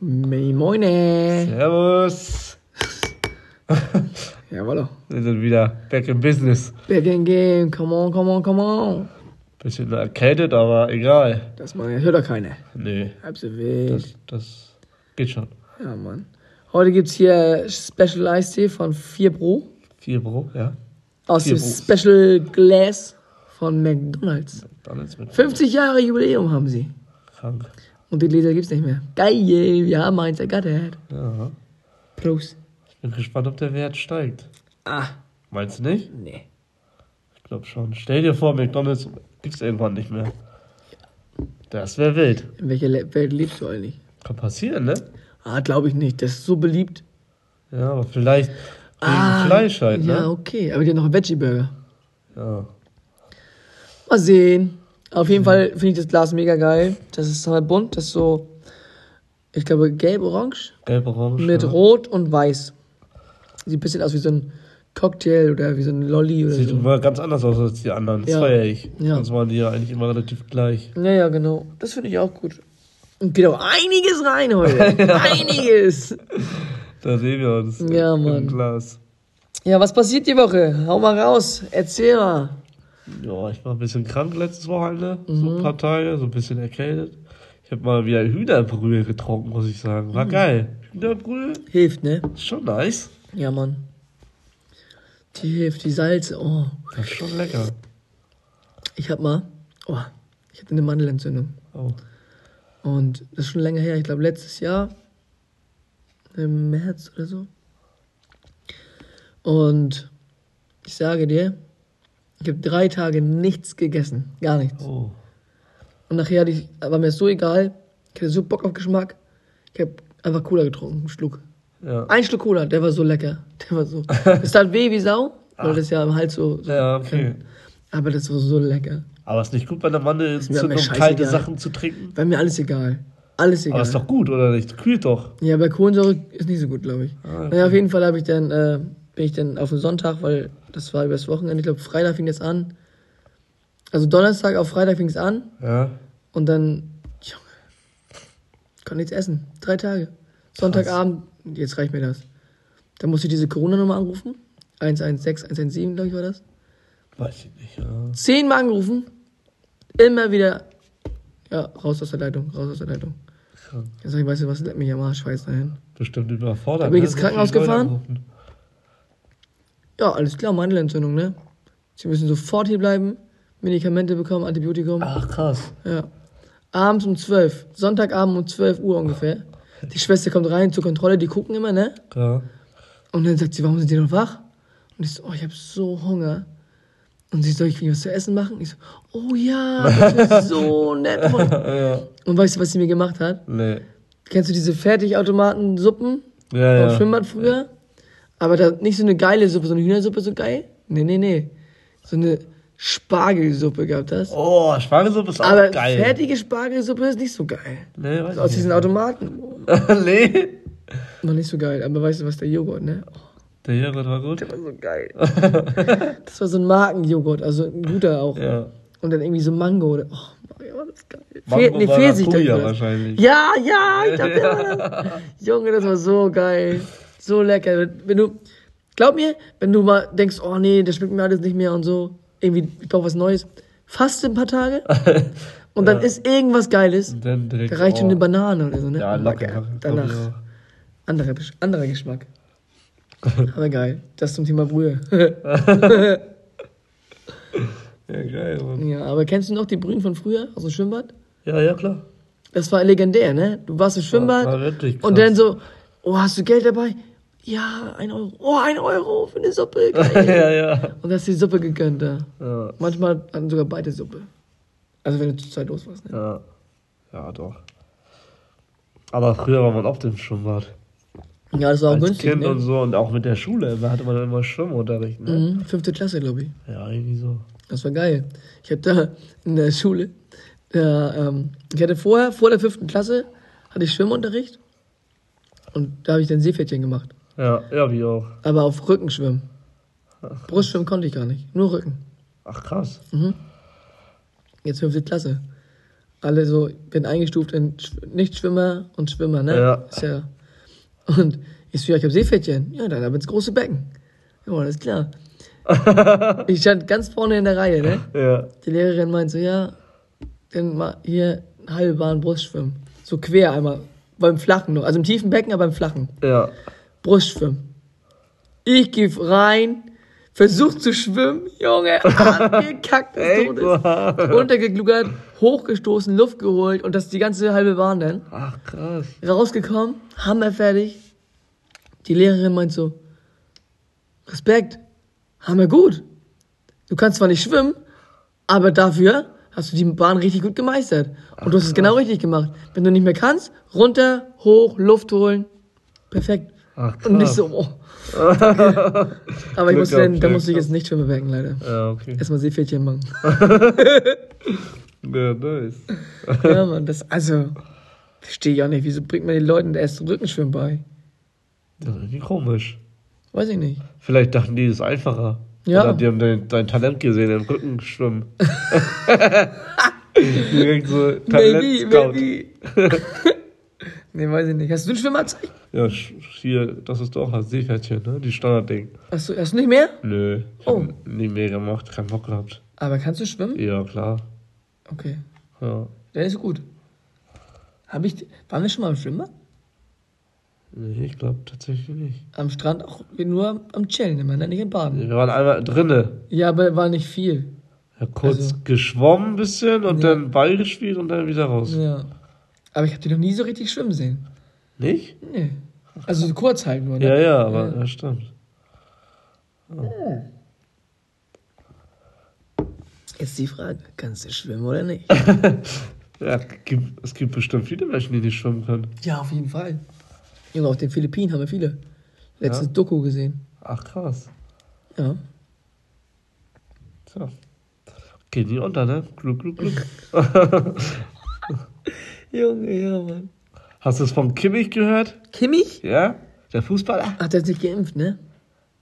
Moine. Servus. Jawollo. Wir sind wieder back in business. Back in game. Come on, come on, come on. Bisschen erkältet, aber egal. Das mal, hört doch keiner. Nee, Halb so wild. das, das geht schon. Ja, Mann. Heute gibt's hier Special Ice Tea von 4 Pro. Vier Bro, ja. Aus dem. Special Glass von McDonalds. Ist mit 50 Jahre Jubiläum haben sie. krank. Und die Gläser gibt's nicht mehr. Geil, wir haben eins ergattert. Ja. Prost. Ich bin gespannt, ob der Wert steigt. Ah, Meinst du nicht? nee. Ich glaube schon. Stell dir vor, McDonalds gibt's irgendwann nicht mehr. Das wäre wild. In welcher Le Welt lebst du eigentlich? Kann passieren, ne? Ah, glaube ich nicht. Das ist so beliebt. Ja, aber vielleicht wegen Ah, Fleisch halt, Ja, ne? okay. Aber die haben noch einen Veggie-Burger. Ja. Mal sehen. Auf jeden Fall finde ich das Glas mega geil. Das ist halt bunt. Das ist so, ich glaube, gelb-orange Gelb-orange. mit ja. Rot und Weiß. Sieht ein bisschen aus wie so ein Cocktail oder wie so ein Lolli oder Sieht so. immer ganz anders aus als die anderen. Das Ja. feier ich. Ja. Sonst waren die ja eigentlich immer relativ gleich. Ja, ja, genau. Das finde ich auch gut. Und geht auch einiges rein heute. Einiges. Da sehen wir uns. Ja, Mann. Glas. Ja, was passiert die Woche? Hau mal raus. Erzähl mal. Ja, ich war ein bisschen krank letztes Wochenende. So Mhm. ein paar Tage, so ein bisschen erkältet. Ich habe mal wieder Hühnerbrühe getrunken, muss ich sagen. Mhm. War geil. Hühnerbrühe Hilft, ne? ist schon nice. Ja, Mann. Die hilft, die Salze. Oh. Das ist schon lecker. Ich hab mal, oh, ich hatte eine Mandelentzündung. Oh. Und das ist schon länger her, ich glaube letztes Jahr, im März oder so. Und ich sage dir, ich habe drei Tage nichts gegessen, gar nichts. oh. Und nachher hatte ich, war mir so egal, ich hatte so Bock auf Geschmack, ich habe einfach Cola getrunken, einen Schluck. Ja. Ein Schluck Cola, der war so lecker, der war so, es tat weh wie Sau, weil das ja im Hals so, so Ja, okay. aber das war so lecker. Aber ist nicht gut bei der Mandelentzündung, kalte Sachen zu trinken? War mir alles egal. Alles egal. Aber ist doch gut, oder nicht? Kühlt doch. Ja, bei Kohlensäure ist nicht so gut, glaube ich. Ah, okay. Naja, auf jeden Fall habe ich dann, äh, bin ich dann auf den Sonntag, weil das war übers Wochenende, ich glaube Freitag fing das an. Also Donnerstag auf Freitag fing es an Ja. und dann, Junge, konnte nichts essen. Drei Tage. Sonntagabend, jetzt reicht mir das. Dann musste ich diese Corona-Nummer anrufen. 116, 117, glaube ich, war das. Weiß ich nicht, ja. Zehnmal angerufen. Immer wieder, ja, raus aus der Leitung, raus aus der Leitung. Krank. Dann sag ich, weißt du was, leck mich am Arsch, scheiß dahin. Bestimmt überfordert. Da bin ich ne? ins Krankenhaus gefahren. Ja, alles klar, Mandelentzündung, ne? Sie müssen sofort hier bleiben, Medikamente bekommen, Antibiotikum. Ach, krass. Ja. Abends um 12, Sonntagabend um 12 Uhr ungefähr. Die Schwester kommt rein zur Kontrolle, die gucken immer, ne? Ja. Und dann sagt sie, warum sind die noch wach? Und ich so, oh, ich habe so Hunger. Und sie soll ich was zu essen machen? Ich so, oh ja, das ist so nett. von- ja. Und weißt du, was sie mir gemacht hat? Nee. Kennst du diese Fertigautomaten-Suppen? Ja, ja. Schwimmbad früher. Aber da nicht so eine geile Suppe, so eine Hühnersuppe so geil. Nee, nee, nee. So eine Spargelsuppe gab das. Oh, Spargelsuppe ist auch Aber geil. fertige Spargelsuppe ist nicht so geil. Nee, weiß Aus ich diesen Automaten. nicht. nee. Noch nicht so geil. Aber weißt du was, der Joghurt, ne? Oh, Der Joghurt war gut. der war so geil. das war so ein Markenjoghurt, also ein guter auch. Ja. Und dann irgendwie so Mango. Oder, oh, Mario, war das geil. Mango Fe nee, war Maracuja war wahrscheinlich. Ja, ja, ich war das. Junge, das war so geil. So lecker. Wenn du, glaub mir, wenn du mal denkst, oh nee, das schmeckt mir alles nicht mehr und so, irgendwie, ich brauch was Neues, faste ein paar Tage und dann ist irgendwas Geiles. Und dann direkt. Da reicht schon oh. eine Banane oder so, ne? Ja, Oh, locker. Danach, anderer, anderer Geschmack. Aber geil. Das zum Thema Brühe. Ja, geil, Mann. ja, aber kennst du noch die Brühen von früher aus dem Schwimmbad? Ja, ja, klar. Das war legendär, ne? Du warst im Schwimmbad war krass. und dann so, oh, hast du Geld dabei? Ja, ein Euro. Oh, ein Euro für eine Suppe. Geil. ja, ja. und hast die Suppe gegönnt da. Ja, Manchmal hatten sogar beide Suppe. Also wenn du zur Zeit los warst, ne? ja. Ja, doch. Aber früher war man oft im Schwimmbad. Ja, das war auch Als günstig, Kind ne? und so und auch mit der Schule. Da hatte man dann immer Schwimmunterricht, ne? Mhm, fünfte Klasse, glaube ich. Ja, irgendwie so. Das war geil. Ich hatte da in der Schule, da, ähm, ich hatte vorher, vor der fünften Klasse, hatte ich Schwimmunterricht. Und da habe ich dann Seepferdchen gemacht. Ja, ja, wie auch. Aber auf Rückenschwimmen. Brustschwimmen konnte ich gar nicht. Nur Rücken. Ach, krass. Jetzt fünfte Klasse. Alle so, bin eingestuft in Sch- Nichtschwimmer und Schwimmer, ne? Ja. Ist ja. Und ich so, ja, ich habe Seepferdchen. Ja, dann ab ins große Becken. Ja, alles klar. ich stand ganz vorne in der Reihe, ne? Ja. Die Lehrerin meint so, ja, dann mal hier halbe Bahn Brustschwimmen. So quer einmal. Beim Flachen noch. Also im tiefen Becken, aber beim Flachen. Ja. Brustschwimmen. Ich geh rein, versuch zu schwimmen, Junge, abgekackt des? Todes. Untergegluckert, hochgestoßen, Luft geholt und das die ganze halbe Bahn dann. Ach, krass. Rausgekommen, hammerfertig. Die Lehrerin meint so, Respekt, hammer gut. Du kannst zwar nicht schwimmen, aber dafür hast du die Bahn richtig gut gemeistert. Und du hast es genau richtig gemacht. Wenn du nicht mehr kannst, runter, hoch, Luft holen. Perfekt. Ach, krass. Und nicht so, oh. Aber ich musste, dann, da musste ich jetzt nicht schwimmen becken, leider. Ja, okay. Erstmal Seepferdchen machen. Ja, nice. ja, Mann, das, also, verstehe ich auch nicht. Wieso bringt man den Leuten erst Rückenschwimmen bei? Das ist irgendwie komisch. Weiß ich nicht. Vielleicht dachten die, das ist einfacher. Ja. Oder die haben dein, dein Talent gesehen im Rückenschwimmen. Direkt so Maybe, Talent-Scout. maybe. Nee, weiß ich nicht. Hast du ein Schwimmerzeichen? Ja, hier, das ist doch das Seepferdchen, ne? Die Standardding. Hast du, hast du nicht mehr? Nö, ich Oh. nie mehr gemacht, keinen Bock gehabt. Aber kannst du schwimmen? Ja, klar. Okay. Ja. Der ist gut. Hab ich, waren wir schon mal am Schwimmen? Nee, ich glaube tatsächlich nicht. Am Strand auch nur am Chillen immer, ne? nicht im Baden. Wir waren einmal drinne. Ja, aber war nicht viel. Ja, kurz Also- geschwommen ein bisschen und Ja. dann Ball gespielt und dann wieder raus. Ja. Aber ich habe die noch nie so richtig schwimmen sehen. Nicht? Nee. Also so kurz halt nur, ne? Ja, ja, aber ja, stimmt. Jetzt die Frage, kannst du schwimmen oder nicht? Ja, gibt, es gibt bestimmt viele Menschen, die nicht schwimmen können. ja, auf jeden Fall. Junge, auf den Philippinen haben wir viele. Letztes Ja? Doku gesehen. Ach, krass. Ja. Tja. Geht nie unter, ne? Gluck, gluck, gluck. Junge, ja, Mann. Hast du es von Kimmich gehört? Kimmich? Ja? Der Fußballer? Hat er nicht geimpft, ne?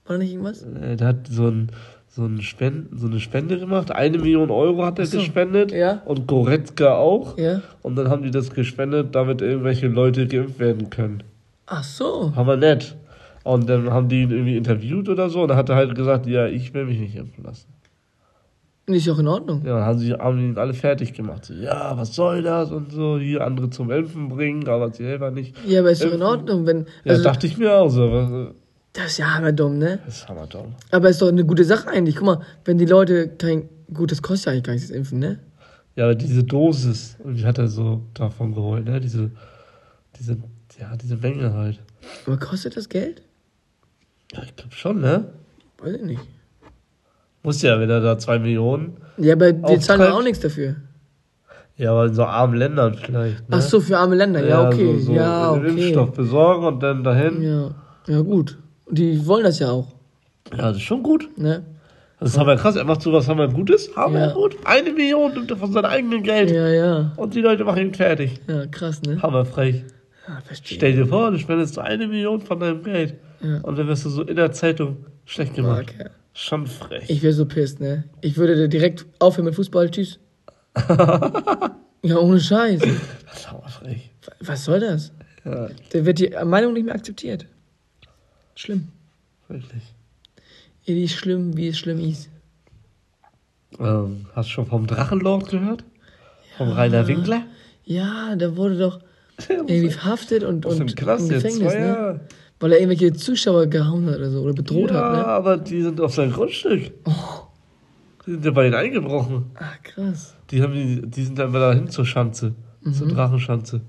War nicht irgendwas? Äh, Der hat so, ein, so, ein Spend, so eine Spende gemacht. Eine Million Euro hat er so. gespendet. Ja. Und Goretzka auch. Ja. Und dann haben die das gespendet, damit irgendwelche Leute geimpft werden können. Ach so. Hammer nett. Und dann haben die ihn irgendwie interviewt oder so. Und dann hat er halt gesagt, ja, ich will mich nicht impfen lassen. Ist auch in Ordnung. Ja, dann haben sie haben ihn alle fertig gemacht. So, ja, was soll das und so. Hier andere zum Impfen bringen, aber sie selber nicht. Ja, aber ist doch in. Ordnung, wenn. Ja, Also, dachte ich mir auch so. aber, das ist ja hammer dumm, ne? Das ist hammer dumm. Aber ist doch eine gute Sache eigentlich. Guck mal, wenn die Leute kein. Gut, das kostet ja eigentlich gar nichts, das Impfen, ne? Ja, aber diese Dosis, die hat er so davon geholt, ne? Diese, diese, ja, diese Menge halt. Aber kostet das Geld? Ja, ich glaube schon, ne? Weiß ich nicht. Muss ja, wenn er da zwei Millionen. Ja, aber wir Auftreibt. zahlen doch auch nichts dafür. Ja, aber in so armen Ländern vielleicht. Ne? Ach so, für arme Länder. Ja, okay. So, so ja, den okay. Impfstoff besorgen und dann dahin. Ja. ja, gut. Die wollen das ja auch, Ja, das ist schon gut. ne? Das ist aber krass. Er macht sowas hammer Gutes. Hammer Ja. gut. Eine Million nimmt er von seinem eigenen Geld. Ja, ja. Und die Leute machen ihn fertig. Ja, krass, ne? Hammerfrech. Ja, verstehe. Stell dir vor, du spendest so eine Million von deinem Geld. Ja. Und dann wirst du so in der Zeitung schlecht gemacht. Okay. Schon frech. Ich wäre so pisst, ne? Ich würde direkt aufhören mit Fußball. Tschüss. ja, ohne Scheiß. Das ist hammerfrech. Was soll das? Ja, Da wird die Meinung nicht mehr akzeptiert. Schlimm. wirklich. It is schlimm, wie es schlimm ist. Ähm, hast du schon vom Drachenlord gehört? Vom Rainer Winkler? Ja, der wurde doch irgendwie verhaftet und, und dem Knast im jetzt Gefängnis, zwei ne? Weil er irgendwelche Zuschauer gehauen hat oder so oder bedroht ja, hat, ne? aber die sind auf sein Grundstück. Die sind ja bei ihnen eingebrochen. Ah, krass. Die, haben die, die sind dann wieder hin zur Schanze. Zur Mhm. Drachenschanze.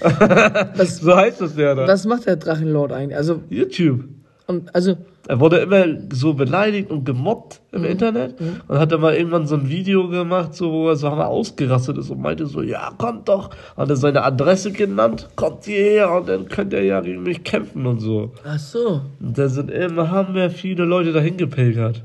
Was, So heißt das ja da. was macht der Drachenlord eigentlich? Also, YouTube. und, also, Er wurde immer so beleidigt und gemobbt im Internet und hat dann mal irgendwann so ein Video gemacht, so, wo er so mal ausgerastet ist und meinte so, ja, kommt doch. Hat er seine Adresse genannt, kommt hierher und dann könnt ihr ja gegen mich kämpfen und so. ach so. Und da sind immer, haben wir viele Leute dahin gepilgert.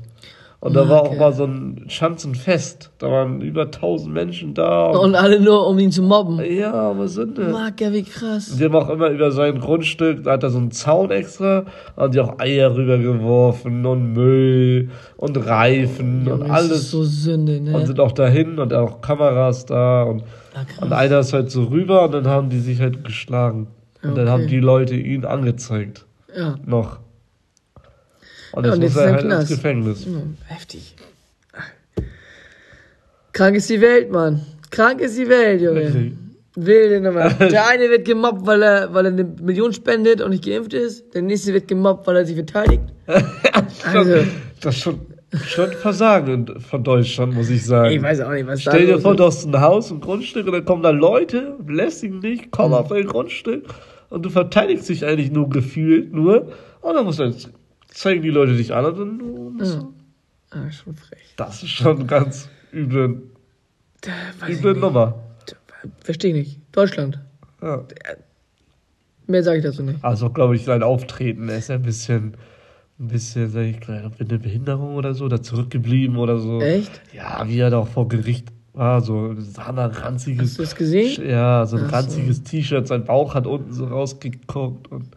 Und da war auch Okay. mal so ein Schanzenfest. Da waren über 1000 Menschen da. Und alle nur, um ihn zu mobben. ja, was sind denn? Mag ja, wie krass. Die haben auch immer über sein Grundstück, da hat er so einen Zaun extra, haben die auch Eier rübergeworfen und Müll und Reifen Junge, und das ist alles. so Sünde, ne? Und sind auch dahin und auch Kameras da und, Ah, und einer ist halt so rüber und dann haben die sich halt geschlagen. Und dann Okay. haben die Leute ihn angezeigt. ja. Noch. Und Ja, jetzt und muss er ist halt im ins Knast. Gefängnis. Hm, Heftig. Krank ist die Welt, Mann. Krank ist die Welt, Junge. Richtig. Wilde Nummer. Der eine wird gemobbt, weil er, weil er eine Million spendet und nicht geimpft ist. Der nächste wird gemobbt, weil er sich verteidigt. Also, Das ist schon, schon Versagen von Deutschland, muss ich sagen. ich weiß auch nicht, was da Stell dir vor, du hast ein Haus, ein Grundstück und dann kommen da Leute, belästigen dich, kommen auf dein Grundstück und du verteidigst dich eigentlich nur gefühlt nur und dann musst du jetzt zeigen die Leute dich an und dann Ja. Ah, schon frech. das ist schon ganz üble, Da ich üble. Nummer. Verstehe nicht. Deutschland. Ja. Mehr sage ich dazu nicht. Also glaube ich, sein Auftreten ist ein bisschen, ein bisschen, sag ich gleich, mit einer Behinderung oder so, oder zurückgeblieben oder so. Echt? Ja, wie er da auch vor Gericht war, so ein ranziges, Hast du das gesehen? ja, so ein Ach so. ranziges T-Shirt, sein Bauch hat unten so rausgeguckt und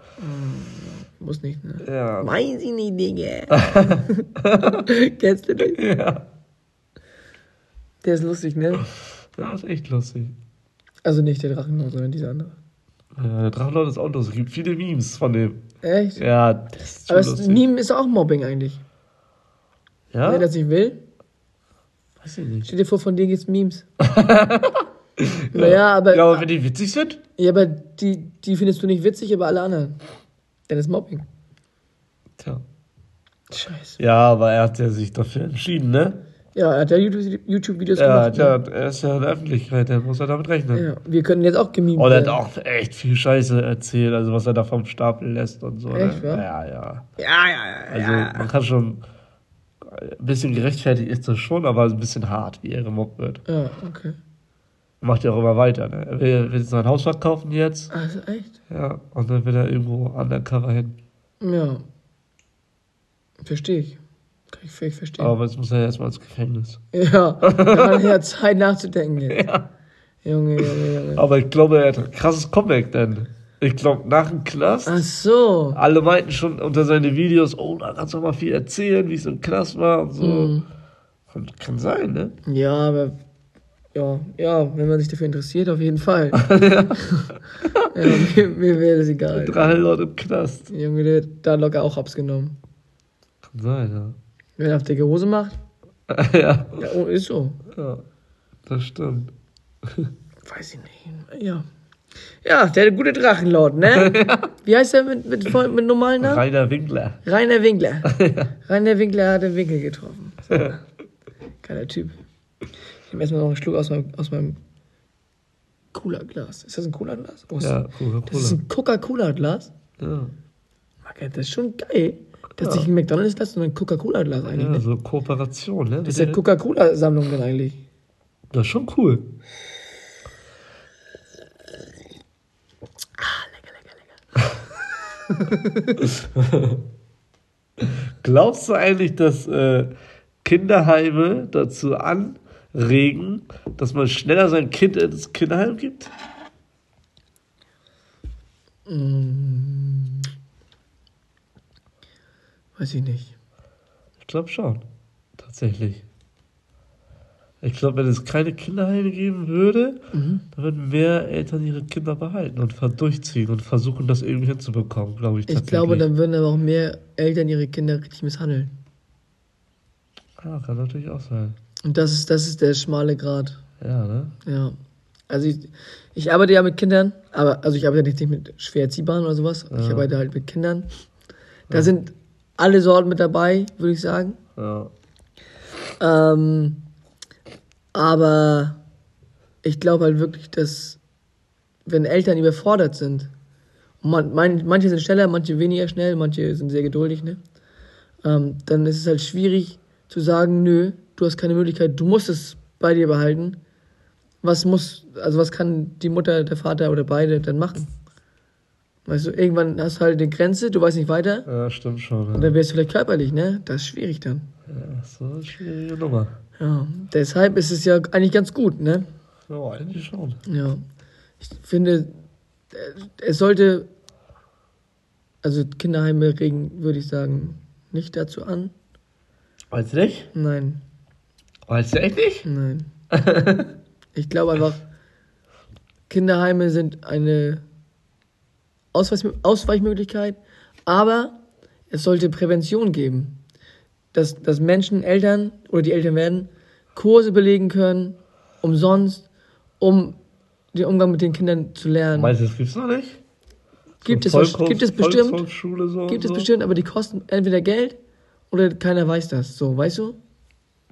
Muss nicht, ne? ja. Weiß ich nicht, Digga. Kennst du den? Ja, Der ist lustig, ne? das ist echt lustig. Also nicht der Drachenlord, sondern dieser andere. Ja, der Drachenlord ist auch lustig. Es gibt viele Memes von dem. Echt? Ja, das ist Aber das. Meme ist auch Mobbing eigentlich. ja? Wer das nicht will, Weiß ich nicht. stell dir vor, von dir gibt's Memes. Naja, aber, Ja, aber wenn die witzig sind? ja, aber die, die findest du nicht witzig, aber alle anderen. Dann ist Mobbing. Tja. Scheiße. Ja, aber er hat ja sich dafür entschieden, ne? Ja, er hat ja YouTube- YouTube-Videos Ja, gemacht. tja, ne? er ist ja in der Öffentlichkeit, der muss er damit rechnen. ja, wir können jetzt auch gemimt Und er hat werden. auch echt viel Scheiße erzählt, also was er da vom Stapel lässt und so. Echt, ne? wa? Ja, ja. Ja, ja, ja. Also man kann schon, ein bisschen gerechtfertigt ist das schon, aber ein bisschen hart, wie er gemobbt wird. Ja, okay. Macht ja auch immer weiter, ne? Er will, will sein Haus verkaufen jetzt, Also echt? ja, und dann will er irgendwo undercover hin. Ja. Verstehe ich. Kann ich völlig verstehen. Aber jetzt muss er erstmal ins Gefängnis. Ja, da hat er ja Zeit nachzudenken jetzt. Junge, Junge, Junge. Aber ich glaube, er hat ein krasses Comeback denn. Ich glaube, nach dem Knast, Ach so. alle meinten schon unter seine Videos, oh, da kannst du mal viel erzählen, wie es im Knast war und so. Und Kann sein, ne? Ja, aber ja, ja, wenn man sich dafür interessiert, auf jeden Fall. ja, mir, mir wäre das egal. Drei Leute im Knast. Junge, der hat da locker auch Hops genommen. Kann sein, Wenn er auf dicke Hose macht, ja. ja, ja, oh, ist so. ja, das stimmt. Weiß ich nicht. Ja. Ja, der gute Drachenlord, ne? Wie heißt der mit, mit, mit, normalen Namen? Rainer Winkler. Rainer Winkler. Rainer Winkler hat den Winkel getroffen. So. Geiler Typ. Ich nehme erstmal noch einen Schluck aus meinem, aus meinem Cola-Glas. Ist das ein Cola-Glas? Oh, Ja, Das ist Coca-Cola. ein Coca-Cola-Glas? Ja, Marke, Das ist schon geil. Dass sich ein McDonalds lässt und ein Coca-Cola-Glas eigentlich. ja so Kooperation, ne? Das ist ja Coca-Cola-Sammlung dann eigentlich. Das ist schon cool. Ah, lecker, lecker, lecker. Glaubst du eigentlich, dass äh, Kinderheime dazu anregen, dass man schneller sein Kind ins Kinderheim gibt? Mm. Weiß ich nicht. Ich glaube schon. Tatsächlich. Ich glaube, wenn es keine Kinderheime geben würde, Mhm. dann würden mehr Eltern ihre Kinder behalten und durchziehen und versuchen, das irgendwie hinzubekommen, glaube ich. Ich glaube, dann würden aber auch mehr Eltern ihre Kinder richtig misshandeln. Ja, kann natürlich auch sein. Und das ist, das ist der schmale Grad. Ja, ne? Ja. Also ich, ich arbeite ja mit Kindern, aber also ich arbeite nicht mit schwer erziehbaren oder sowas. Ich Ja. arbeite halt mit Kindern. Da sind alle Sorten mit dabei, würde ich sagen. Ja. Ähm, aber ich glaube halt wirklich, dass wenn Eltern überfordert sind, man, mein, manche sind schneller, manche weniger schnell, manche sind sehr geduldig, ne? Ähm, dann ist es halt schwierig zu sagen, nö, du hast keine Möglichkeit, du musst es bei dir behalten. Was muss, also was kann die Mutter, der Vater oder beide dann machen? Weißt du, irgendwann hast du halt eine Grenze, du weißt nicht weiter. Ja, stimmt schon. Und Ja, dann wärst du vielleicht körperlich, ne? Das ist schwierig dann. ja so eine schwierige Nummer. Ja, deshalb ist es ja eigentlich ganz gut, ne? Ja, eigentlich schon. Ja. Ich finde, äh, es sollte, also Kinderheime regen, würde ich sagen, nicht dazu an. Weißt du nicht? Nein, Weißt du echt nicht? nein. ich glaube einfach, Kinderheime sind eine Ausweis Ausweichmöglichkeit, aber es sollte Prävention geben. Dass, dass Menschen, Eltern oder die Eltern werden, Kurse belegen können, umsonst, um den Umgang mit den Kindern zu lernen. Meinst du, das gibt's noch nicht? Gibt es, So wahrsch- gibt es bestimmt, so gibt es so? bestimmt, aber die kosten entweder Geld oder keiner weiß das. So, weißt du?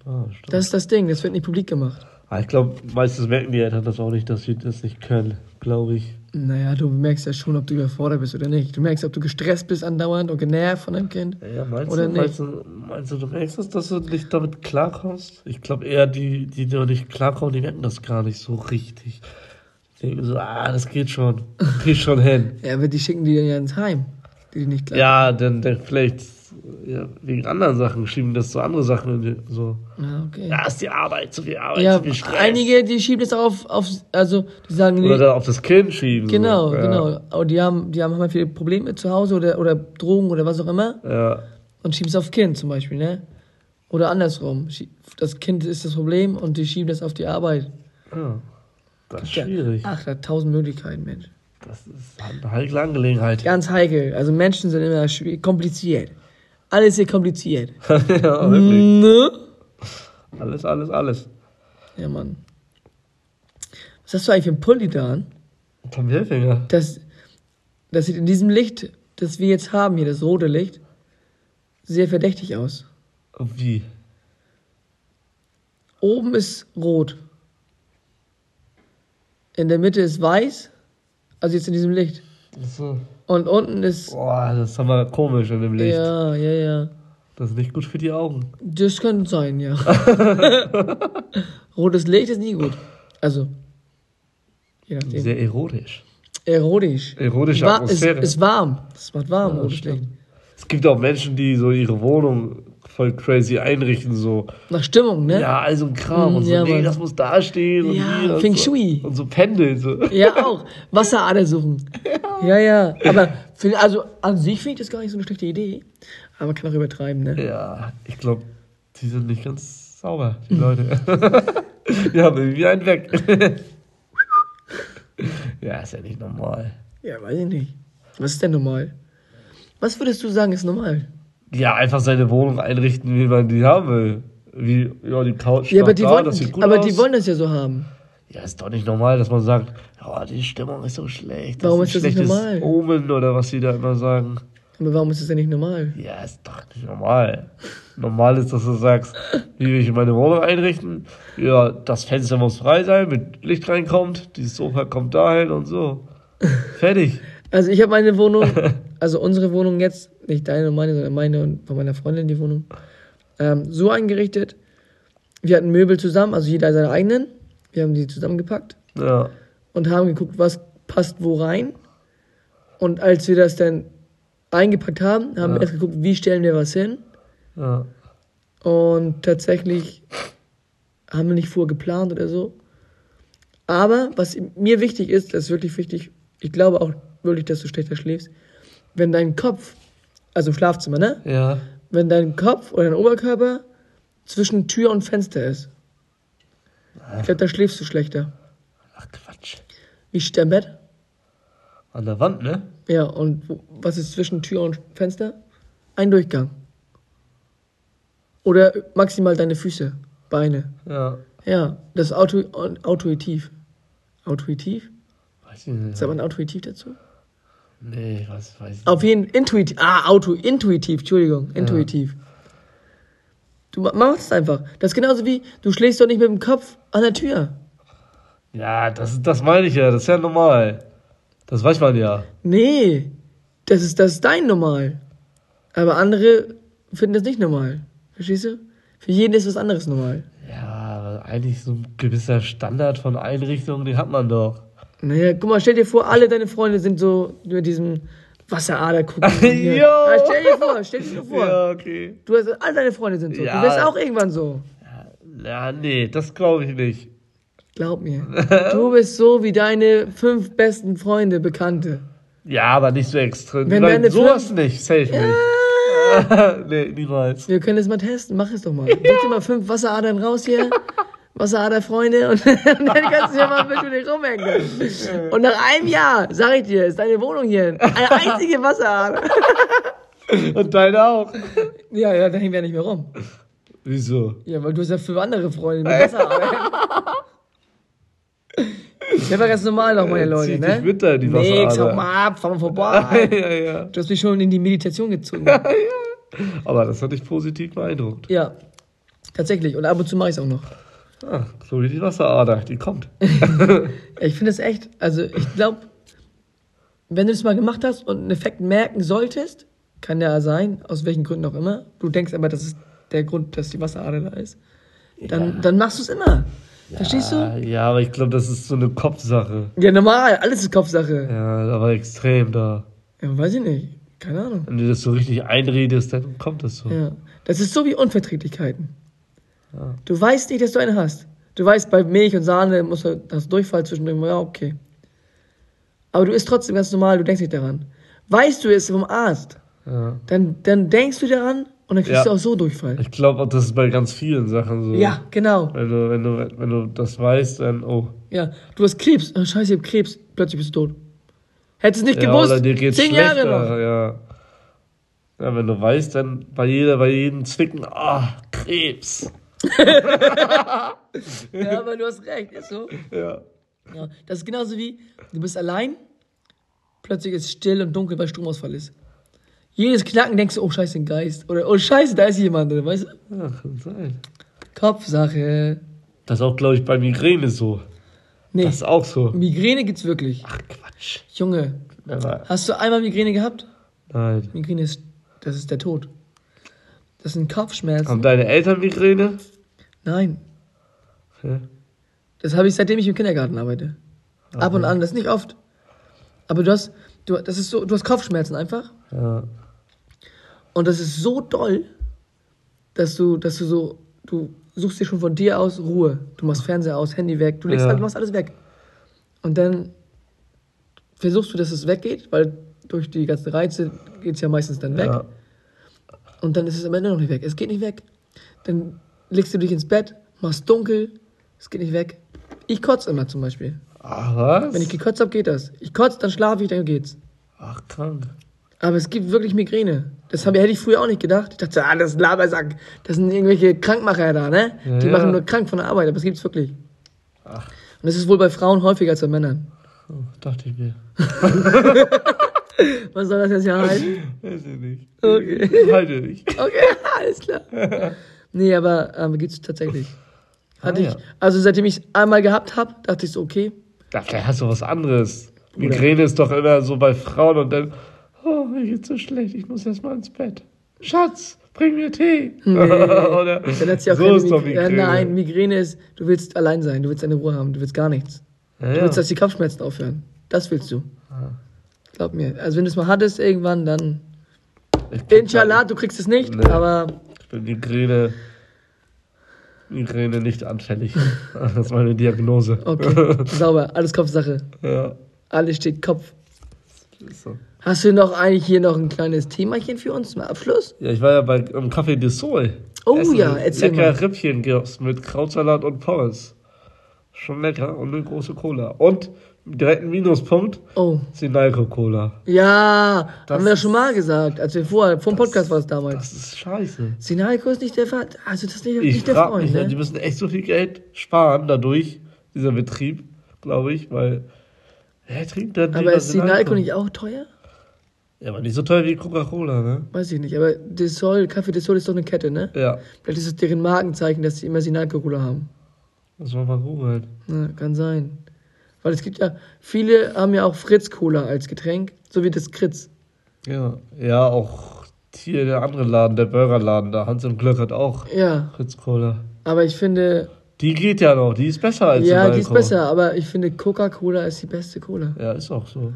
Ah. Das ist das Ding, das wird nicht publik gemacht. Ah, ich glaube, meistens merken die Eltern das auch nicht, dass sie das nicht können, glaube ich. Naja, du merkst ja schon, ob du überfordert bist oder nicht. Du merkst, ob du gestresst bist andauernd und genervt von deinem Kind. Ja, meinst, Oder du, nicht? meinst, du, meinst du, du merkst es, dass du nicht damit klarkommst? Ich glaube eher, die, die da nicht klarkommen, die merken das gar nicht so richtig. Die denken so, ah, das geht schon. Geht schon hin. Ja, aber die schicken die ja ins Heim, die die nicht klar. Ja, dann, dann vielleicht ja, wegen anderen Sachen schieben das so andere Sachen so. Ja, okay. Ja, ist die Arbeit, zu viel Arbeit, Ja, zu viel Stress. einige, die schieben es auf, auf, also, die sagen, Oder dann auf das Kind schieben. genau, so. ja. genau. Aber die haben, die haben halt viele Probleme zu Hause oder, oder Drogen oder was auch immer Ja, und schieben es auf Kind zum Beispiel, ne? Oder andersrum. Das Kind ist das Problem und die schieben das auf die Arbeit. ja. Das ist schwierig. Ach, da hat tausend Möglichkeiten, Mensch. Das ist eine heikle Angelegenheit. Ganz heikel. Also Menschen sind immer kompliziert. Alles hier kompliziert. ja, wirklich. Ne? Alles, alles, alles. Ja, Mann. Was hast du eigentlich für einen Pulli da an? Tom Hilfinger. Das, das sieht in diesem Licht, das wir jetzt haben hier, das rote Licht, sehr verdächtig aus. Wie? Oben ist rot. In der Mitte ist weiß. Also jetzt in diesem Licht. So. Und unten ist. Boah, das ist aber komisch in dem Licht. Ja, ja, ja. Das ist nicht gut für die Augen. Das könnte sein, ja. Rotes Licht ist nie gut. Also. Je nachdem. Sehr erotisch. Erotisch. Erotische Wa- Atmosphäre. Ist, ist warm. Es macht warm, Ja, rotes stimmt. Licht. Es gibt auch Menschen, die so ihre Wohnung voll crazy einrichten, so. Nach Stimmung, ne? Ja, also ein Kram. Mm, und so, ja, nee, Mann. das muss da stehen. Und Ja, hier und Feng so. Shui. Und so Pendel, so. Ja, auch. Wasserader suchen. Ja, ja. Aber, für, also, an sich finde ich das gar nicht so eine schlechte Idee. Aber man kann auch übertreiben, ne? Ja, ich glaube, die sind nicht ganz sauber, die Leute. die haben irgendwie einen weg. ja, ist ja nicht normal. Ja, weiß ich nicht. Was ist denn normal? Was würdest du sagen, ist normal? Ja, einfach seine Wohnung einrichten, wie man die haben will. Wie, ja, die Couch Ja, aber, die da, wollen, das sieht gut aber aus. die wollen das ja so haben. Ja, ist doch nicht normal, dass man sagt, oh, die Stimmung ist so schlecht. Warum ist ist ein das nicht normal? Omen oder was die da immer sagen. Aber warum ist das denn nicht normal? Ja, ist doch nicht normal. Normal ist, dass du sagst, wie will ich meine Wohnung einrichten? Ja, das Fenster muss frei sein, mit Licht reinkommt, dieses Sofa kommt dahin und so. Fertig. Also ich habe meine Wohnung, also unsere Wohnung jetzt, nicht deine und meine, sondern meine und von meiner Freundin die Wohnung, ähm, so eingerichtet. Wir hatten Möbel zusammen, also jeder seine eigenen. Wir haben die zusammengepackt Ja. und haben geguckt, was passt wo rein. Und als wir das dann eingepackt haben, haben Ja. wir erst geguckt, wie stellen wir was hin. Ja. Und tatsächlich haben wir nicht vorher geplant oder so. Aber was mir wichtig ist, das ist wirklich wichtig, ich glaube auch wirklich, dass du schlechter schläfst, wenn dein Kopf, also im Schlafzimmer, ne? Ja. Wenn dein Kopf oder dein Oberkörper zwischen Tür und Fenster ist. Ich glaube, da schläfst du schlechter. Ach Quatsch. Wie steht dein Bett? An der Wand, ne? Ja, und wo, was ist zwischen Tür und Fenster? Ein Durchgang. Oder maximal deine Füße, Beine. Ja. Ja, das ist auto, autuitiv. Autuitiv? Weiß ich nicht. Sagt man autuitiv dazu? Nee, was weiß ich. Auf jeden intuitiv. Ah, auto, intuitiv, Entschuldigung, intuitiv. Du ma- machst es einfach. Das ist genauso wie, du schlägst doch nicht mit dem Kopf an der Tür. Ja, das, das meine ich ja, das ist ja normal. Das weiß man ja. Nee, das ist, das ist dein Normal. Aber andere finden das nicht normal. Verstehst du? Für jeden ist was anderes normal. Ja, aber eigentlich so ein gewisser Standard von Einrichtungen, den hat man doch. Naja, guck mal, stell dir vor, alle deine Freunde sind so mit diesem Wasserader gucken. Jo. Ja, stell dir vor, stell dir vor. Ja, okay. Du hast, all deine Freunde sind so. Ja. Du wirst auch irgendwann so. Ja, nee, das glaube ich nicht. Glaub mir. Du bist so wie deine fünf besten Freunde, Bekannte. Ja, aber nicht so extrem. Wenn Nein, sowas Fünf- nicht, safe nicht. nee, niemals. Wir können es mal testen. Mach es doch mal. Such dir mal fünf Wasseradern raus hier. Wasserader-Freunde und, und dann kannst du ja mal ein bisschen mit dir rumhängen. Und nach einem Jahr, sag ich dir, ist deine Wohnung hier eine einzige Wasserader. Und deine auch. Ja, ja, dann hängen wir nicht mehr rum. Wieso? Ja, weil du hast ja fünf andere Freunde mit Wasseradern. Der war ganz normal noch, meine Leute, zieh ne? dich mit da in die Nix, Wasserader. hau mal ab, fahr mal vorbei. ja, ja. Du hast mich schon in die Meditation gezogen. Aber das hat dich positiv beeindruckt. Ja, tatsächlich. Und ab und zu mache ich es auch noch. Ah, so wie die Wasserader, die kommt. Ich finde es echt, also ich glaube, wenn du das mal gemacht hast und einen Effekt merken solltest, kann ja sein, aus welchen Gründen auch immer, du denkst aber, das ist der Grund, dass die Wasserader da ist, dann, dann machst du es immer. Verstehst du? Ja, aber ich glaube, das ist so eine Kopfsache. Ja, normal, alles ist Kopfsache. Ja, aber extrem da. Ja, weiß ich nicht. Keine Ahnung. Wenn du das so richtig einredest, dann kommt das so. Ja. Das ist so wie Unverträglichkeiten. Du weißt nicht, dass du eine hast. Du weißt, bei Milch und Sahne musst du, hast du Durchfall zwischendurch, ja, okay. Aber du isst trotzdem ganz normal, du denkst nicht daran. Weißt du es vom Arzt, Ja. dann, dann denkst du daran und dann kriegst Ja. du auch so Durchfall. Ich glaube, das ist bei ganz vielen Sachen so. Ja, genau. Wenn du, wenn du, wenn du das weißt, dann, oh. Ja, du hast Krebs. Oh, scheiße, ich hab Krebs. Plötzlich bist du tot. Hättest du nicht Ja, gewusst. oder dir geht's Zehn Jahre noch. ja. Ja, wenn du weißt, dann bei jeder, bei jedem Zwicken, ah, Krebs. Ja, aber du hast recht, ist so. Ja. Ja, das ist genauso wie, du bist allein, plötzlich ist es still und dunkel, weil Stromausfall ist. Jedes Knacken denkst du, oh scheiße, ein Geist. Oder, oh scheiße, da ist jemand, oder, weißt du? Ja, kann sein. Kopfsache. Das ist auch, glaube ich, bei Migräne so. Nee, Das ist auch so. Migräne gibt's wirklich. Ach, Quatsch. Junge, Aber, hast du einmal Migräne gehabt? nein. Migräne ist, das ist der Tod. Das sind Kopfschmerzen. Haben deine Eltern Migräne? Nein, Ja. das habe ich seitdem ich im Kindergarten arbeite. Ab und an, das ist nicht oft. Aber du hast, du, das ist so, du hast Kopfschmerzen einfach. ja. Und das ist so doll, dass du, dass du so, du suchst dir schon von dir aus Ruhe. Du machst Fernseher aus, Handy weg, du legst Ja. halt, du machst alles weg. Und dann versuchst du, dass es weggeht, weil durch die ganzen Reize geht es ja meistens dann weg. Ja. Und dann ist es am Ende noch nicht weg. Es geht nicht weg. Dann legst du dich ins Bett, machst dunkel, es geht nicht weg. Ich kotze immer zum Beispiel. Ach, was? Wenn ich gekotzt habe, geht das. Ich kotze, dann schlafe ich, dann geht's. Ach, krank. Aber es gibt wirklich Migräne. Das hab, hätte ich früher auch nicht gedacht. Ich dachte, ah, das ist ein Labersack. Das sind irgendwelche Krankmacher da, ne? Die Ja. machen nur krank von der Arbeit, aber es gibt's wirklich. Ach. Und das ist wohl bei Frauen häufiger als bei Männern. Oh, dachte ich mir. Was soll das jetzt hier halten? Weiß ich nicht. Okay. Halte dich. Okay, alles klar. Nee, aber ähm, gibt's tatsächlich. Hatte Ah, ja. ich, also seitdem ich es einmal gehabt habe, dachte ich so, okay. Da vielleicht hast du was anderes. Migräne ist doch immer so bei Frauen und dann, oh, mir geht's so schlecht, ich muss erst mal ins Bett. Schatz, bring mir Tee. Oder Dann hat sie auch so keine ist doch Migräne. Migräne. Ja, nein, Migräne ist, du willst allein sein, du willst deine Ruhe haben, du willst gar nichts. Ja, Du ja. willst, dass die Kopfschmerzen aufhören. Das willst du. Glaub mir. Also wenn du es mal hattest irgendwann, dann Inshallah, du kriegst es nicht, Nee. aber Ich bin Migräne, Migräne nicht anfällig. Das ist meine Diagnose. okay, sauber, alles Kopfsache. Ja, Alles steht Kopf. so. Hast du noch eigentlich hier noch ein kleines Themachen für uns zum Abschluss? Ja, ich war ja bei im Café de Sol. Oh Essen ja, erzähl lecker mal. Rippchen gab's mit Krautsalat und Pommes. Schon lecker und eine große Cola. Und direkt ein Minuspunkt, Oh, Sinalco Cola. ja, Das haben wir ist- schon mal gesagt, als wir vorher, vom Podcast war es damals. Das ist scheiße. Sinalco ist nicht der Vater, also das ist nicht, Ich nicht der Freund, mich, die ne? müssen echt so viel Geld sparen dadurch, dieser Betrieb, glaube ich, weil wer trinkt dann Aber ist Sinalco nicht auch teuer? Ja, aber nicht so teuer wie Coca-Cola, ne? Weiß ich nicht, aber De Sol, Café de Sol ist doch eine Kette, ne? Ja, Vielleicht ist es deren Markenzeichen, dass sie immer Sinalco-Cola haben. das war mal googeln. Ja, kann sein. Weil es gibt ja, viele haben ja auch Fritz-Cola als Getränk, so wie das Kritz. Ja, ja, auch hier der andere Laden, der Burgerladen, da Hans im Glück hat auch Ja, Fritz Cola. aber ich finde, Die geht ja noch, die ist besser als Ja, die ist besser, aber ich finde Coca-Cola ist die beste Cola. Ja, ist auch so.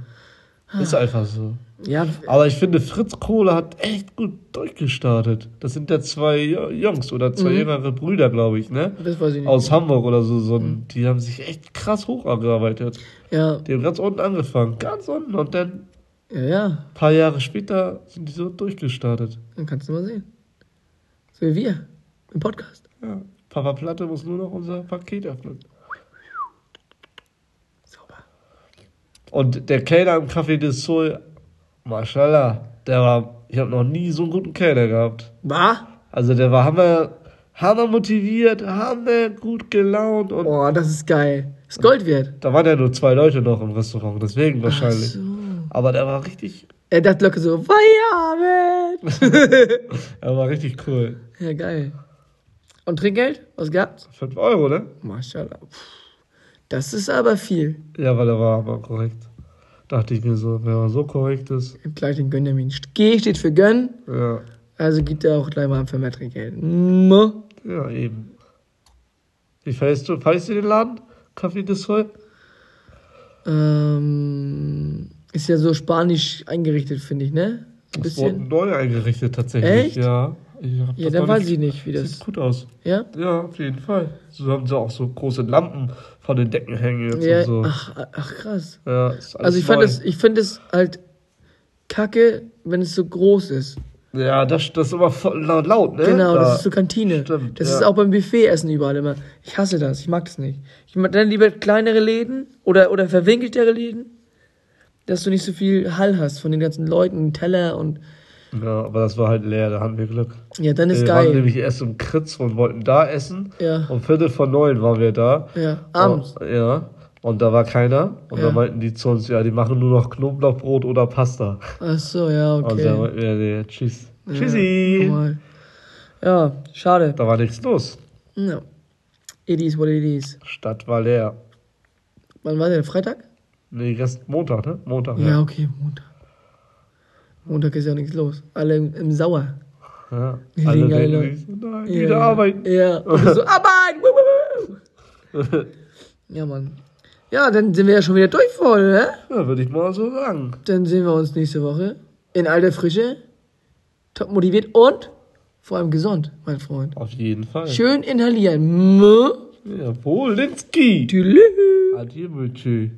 Ah. Ist einfach so. Ja, Aber ich finde, Fritz Kohle hat echt gut durchgestartet. Das sind ja zwei Jungs oder zwei Mhm. jüngere Brüder, glaube ich, ne? das weiß ich nicht. Aus Hamburg oder so. so ein, Die haben sich echt krass hochgearbeitet. Ja, Die haben ganz unten angefangen. Ganz unten. Und dann ja, ja, ein paar Jahre später sind die so durchgestartet. dann kannst du mal sehen. So wie wir im Podcast. Ja. Papa Platte muss nur noch unser Paket öffnen. Und der Kellner im Café des Sol, Mashallah, der war, ich habe noch nie so einen guten Kellner gehabt. War? Also der war hammer, hammer motiviert, hammer gut gelaunt und Boah, das ist geil. Ist Gold wert. da waren ja nur zwei Leute noch im Restaurant, deswegen wahrscheinlich. Ach so. Aber der war richtig, Er dachte locker so, Feierabend. er war richtig cool. ja, geil. Und Trinkgeld? Was gab's? 5 Euro, ne? Maschallah. Puh. Das ist aber viel. Ja, weil er war aber korrekt. Dachte ich mir so, wenn er so korrekt ist, Gleich den Gönjamin. G steht für Gönn, ja, also gibt er auch gleich mal für mehr Trinkgeld. Mo. ja eben. Wie feierst du, feierst du den Laden? Café des Sol? Ähm, ist ja so spanisch eingerichtet, finde ich, ne? Ein Das wurde bisschen. neu eingerichtet tatsächlich. Echt? Ja. Ja, dann weiß ich nicht, wie das. Sieht gut aus. Ja? Ja, auf jeden Fall. So haben sie auch so große Lampen von den Decken hängen jetzt ja und so. ach, ach, krass. Ja, Also ich fand neu. es, ich finde es halt kacke, wenn es so groß ist. Ja, das, das ist immer voll laut, laut ne? Genau, Da- das ist so Kantine. Stimmt, das ja. ist auch beim Buffet-Essen überall immer. Ich hasse das, ich mag das nicht. Ich mag dann lieber kleinere Läden oder, oder verwinkeltere Läden, dass du nicht so viel Hall hast von den ganzen Leuten, Teller und Ja, aber das war halt leer, da hatten wir Glück. ja, dann ist wir waren geil. nämlich erst im Kritz und wollten da essen. Ja. Um Viertel vor neun waren wir da. Ja, abends. Oh, ja. Und da war keiner. Und Ja. da meinten die zu uns, ja, die machen nur noch Knoblauchbrot oder Pasta. Ach so, ja, Und da okay. meinten wir, nee, tschüss. Ja, Tschüssi. Ja, schade. Da war nichts los. Ja. It is what it is. Stadt war leer. Wann war der? Freitag? Nee, Rest Montag, ne? Montag, Ja, ja. okay, Montag. Montag ist ja nichts los. Alle im, im Sauer. ja. Die Alle liegen alle- sich, nein, Ja, wieder arbeiten. Ja. Und so, Arbeit! Wuh, wuh, wuh. ja, Mann. Ja, dann sind wir ja schon wieder durch voll, ne? Ja, würde ich mal so sagen. Dann sehen wir uns nächste Woche. In alter Frische. Top motiviert und vor allem gesund, mein Freund. Auf jeden Fall. Schön inhalieren. Mö. Ja, Wolinski. Tschüss. Adieu, Monsieur.